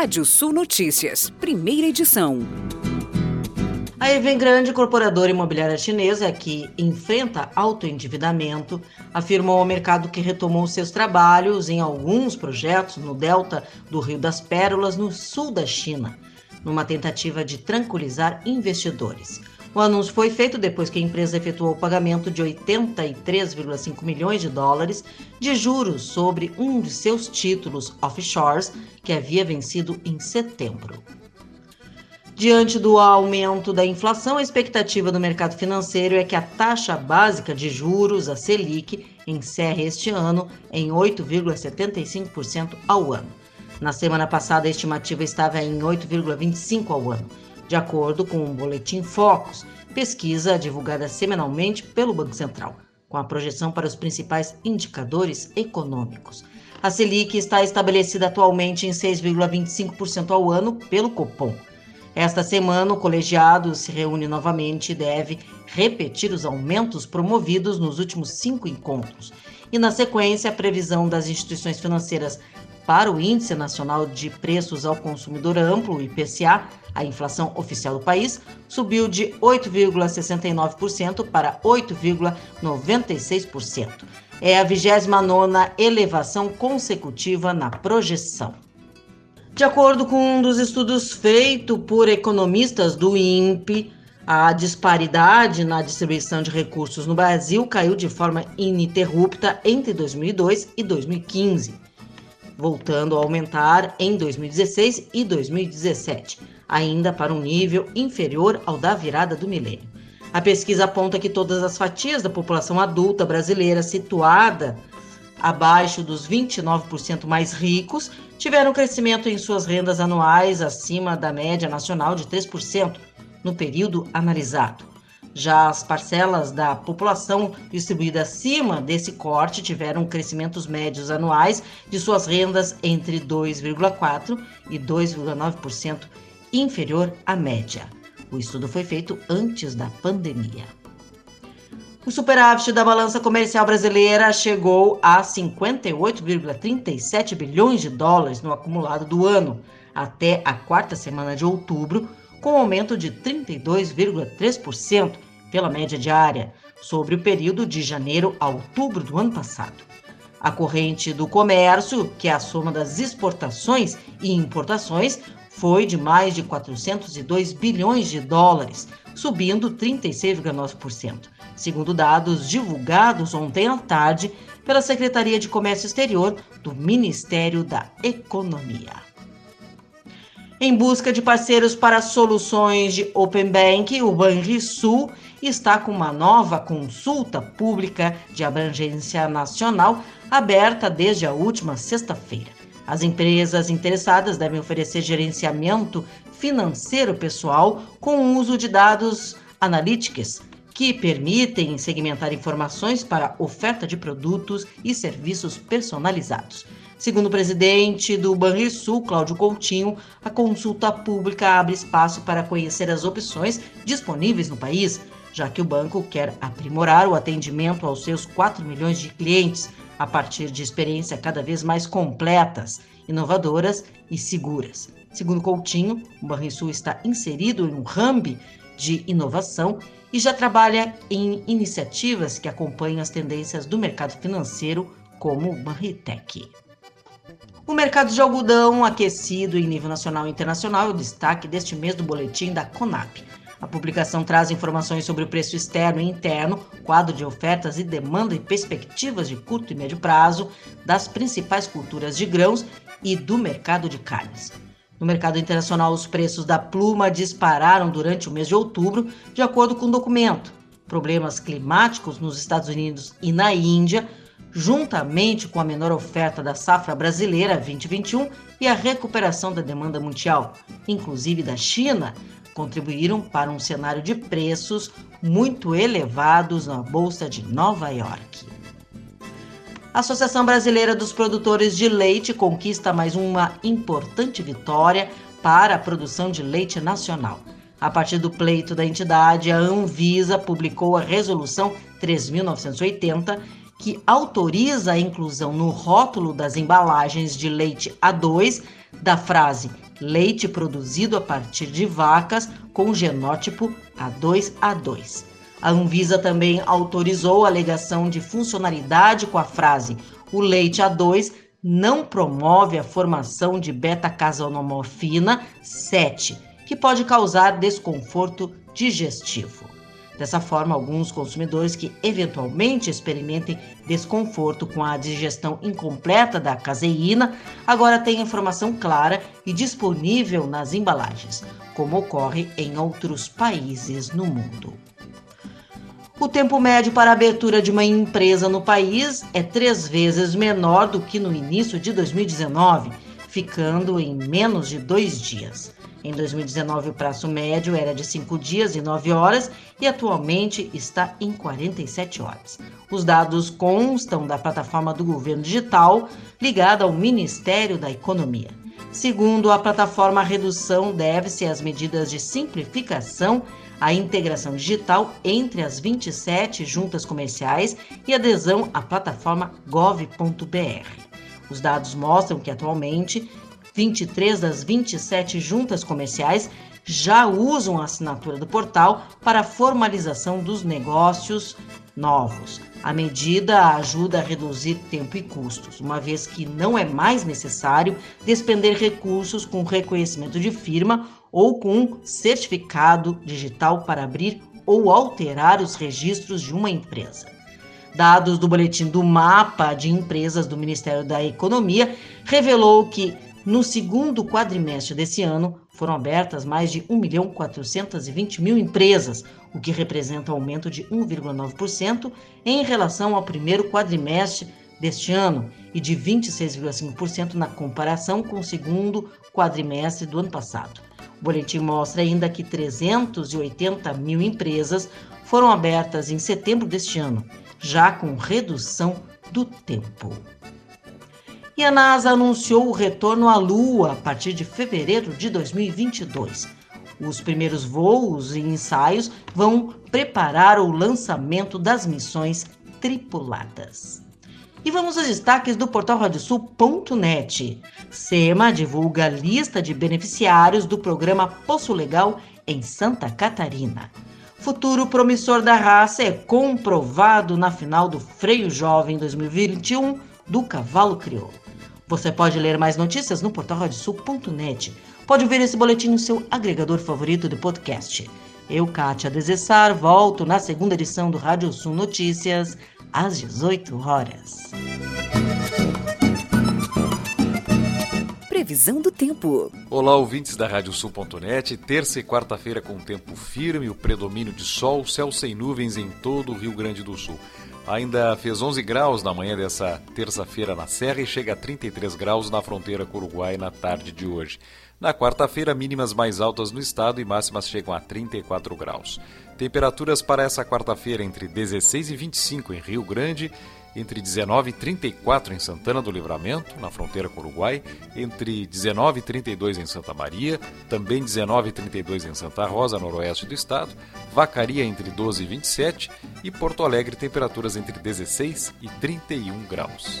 Rádio Sul Notícias, primeira edição. A Evergrande, corporadora imobiliária chinesa que enfrenta alto endividamento, afirmou ao mercado que retomou seus trabalhos em alguns projetos no delta do Rio das Pérolas, no sul da China, numa tentativa de tranquilizar investidores. O anúncio foi feito depois que a empresa efetuou o pagamento de 83,5 milhões de dólares de juros sobre um de seus títulos offshores, que havia vencido em setembro. Diante do aumento da inflação, a expectativa do mercado financeiro é que a taxa básica de juros, a Selic, encerre este ano em 8,75% ao ano. Na semana passada, a estimativa estava em 8,25% ao ano de acordo com o Boletim Focus, pesquisa divulgada semanalmente pelo Banco Central, com a projeção para os principais indicadores econômicos. A Selic está estabelecida atualmente em 6,25% ao ano pelo Copom. Esta semana, o colegiado se reúne novamente e deve repetir os aumentos promovidos nos últimos cinco encontros. E, na sequência, a previsão das instituições financeiras para o Índice Nacional de Preços ao Consumidor Amplo, IPCA, a inflação oficial do país subiu de 8,69% para 8,96%. É a 29ª elevação consecutiva na projeção. De acordo com um dos estudos feito por economistas do INPE, a disparidade na distribuição de recursos no Brasil caiu de forma ininterrupta entre 2002 e 2015 voltando a aumentar em 2016 e 2017, ainda para um nível inferior ao da virada do milênio. A pesquisa aponta que todas as fatias da população adulta brasileira situada abaixo dos 29% mais ricos tiveram crescimento em suas rendas anuais acima da média nacional de 3% no período analisado. Já as parcelas da população distribuída acima desse corte tiveram crescimentos médios anuais de suas rendas entre 2,4% e 2,9% inferior à média. O estudo foi feito antes da pandemia. O superávit da balança comercial brasileira chegou a 58,37 bilhões de dólares no acumulado do ano, até a quarta semana de outubro, com aumento de 32,3% pela média diária, sobre o período de janeiro a outubro do ano passado. A corrente do comércio, que é a soma das exportações e importações, foi de mais de 402 bilhões de dólares, subindo 36,9%, segundo dados divulgados ontem à tarde pela Secretaria de Comércio Exterior do Ministério da Economia. Em busca de parceiros para soluções de Open Bank, o Banrisul está com uma nova consulta pública de abrangência nacional aberta desde a última sexta-feira. As empresas interessadas devem oferecer gerenciamento financeiro pessoal com o uso de dados analíticos que permitem segmentar informações para oferta de produtos e serviços personalizados. Segundo o presidente do Banrisul, Cláudio Coutinho, a consulta pública abre espaço para conhecer as opções disponíveis no país, já que o banco quer aprimorar o atendimento aos seus 4 milhões de clientes a partir de experiências cada vez mais completas, inovadoras e seguras. Segundo Coutinho, o Banrisul está inserido em um hub de inovação e já trabalha em iniciativas que acompanham as tendências do mercado financeiro, como o Banritec. O mercado de algodão aquecido em nível nacional e internacional é o destaque deste mês do boletim da CONAP. A publicação traz informações sobre o preço externo e interno, quadro de ofertas e demanda e perspectivas de curto e médio prazo das principais culturas de grãos e do mercado de carnes. No mercado internacional, os preços da pluma dispararam durante o mês de outubro, de acordo com o documento. Problemas climáticos nos Estados Unidos e na Índia juntamente com a menor oferta da safra brasileira 2021 e a recuperação da demanda mundial, inclusive da China, contribuíram para um cenário de preços muito elevados na Bolsa de Nova York. A Associação Brasileira dos Produtores de Leite conquista mais uma importante vitória para a produção de leite nacional. A partir do pleito da entidade, a Anvisa publicou a Resolução 3.980, que autoriza a inclusão no rótulo das embalagens de leite A2 da frase leite produzido a partir de vacas com genótipo A2A2. A Anvisa também autorizou a alegação de funcionalidade com a frase o leite A2 não promove a formação de beta-casenomorfina 7, que pode causar desconforto digestivo. Dessa forma, alguns consumidores que eventualmente experimentem desconforto com a digestão incompleta da caseína agora têm informação clara e disponível nas embalagens, como ocorre em outros países no mundo. O tempo médio para a abertura de uma empresa no país é três vezes menor do que no início de 2019, ficando em menos de dois dias. Em 2019, o prazo médio era de 5 dias e 9 horas e atualmente está em 47 horas. Os dados constam da plataforma do governo digital ligada ao Ministério da Economia. Segundo a plataforma, a redução deve-se às medidas de simplificação, a integração digital entre as 27 juntas comerciais e adesão à plataforma gov.br. Os dados mostram que atualmente 23 das 27 juntas comerciais já usam a assinatura do portal para a formalização dos negócios novos. A medida ajuda a reduzir tempo e custos, uma vez que não é mais necessário despender recursos com reconhecimento de firma ou com certificado digital para abrir ou alterar os registros de uma empresa. Dados do boletim do Mapa de Empresas do Ministério da Economia revelou que no segundo quadrimestre desse ano, foram abertas mais de 1 milhão 420 mil empresas, o que representa um aumento de 1,9% em relação ao primeiro quadrimestre deste ano e de 26,5% na comparação com o segundo quadrimestre do ano passado. O boletim mostra ainda que 380 mil empresas foram abertas em setembro deste ano, já com redução do tempo e a NASA anunciou o retorno à Lua a partir de fevereiro de 2022. Os primeiros voos e ensaios vão preparar o lançamento das missões tripuladas. E vamos aos destaques do portal radiosul.net. SEMA divulga a lista de beneficiários do programa Poço Legal em Santa Catarina. Futuro promissor da raça é comprovado na final do Freio Jovem 2021 do Cavalo Crioulo. Você pode ler mais notícias no portal radiosul.net. Pode ver esse boletim no seu agregador favorito de podcast. Eu, Kátia Desessar, volto na segunda edição do Rádio Sul Notícias, às 18 horas. Previsão do tempo. Olá, ouvintes da Radiosul.net. Terça e quarta-feira com tempo firme, o predomínio de sol, céu sem nuvens em todo o Rio Grande do Sul. Ainda fez 11 graus na manhã dessa terça-feira na Serra e chega a 33 graus na fronteira com o Uruguai na tarde de hoje. Na quarta-feira, mínimas mais altas no estado e máximas chegam a 34 graus. Temperaturas para essa quarta-feira entre 16 e 25 em Rio Grande entre 19 e 34 em Santana do Livramento, na fronteira com o Uruguai, entre 19 e 32 em Santa Maria, também 19 e 32 em Santa Rosa, noroeste do estado, Vacaria entre 12 e 27 e Porto Alegre temperaturas entre 16 e 31 graus.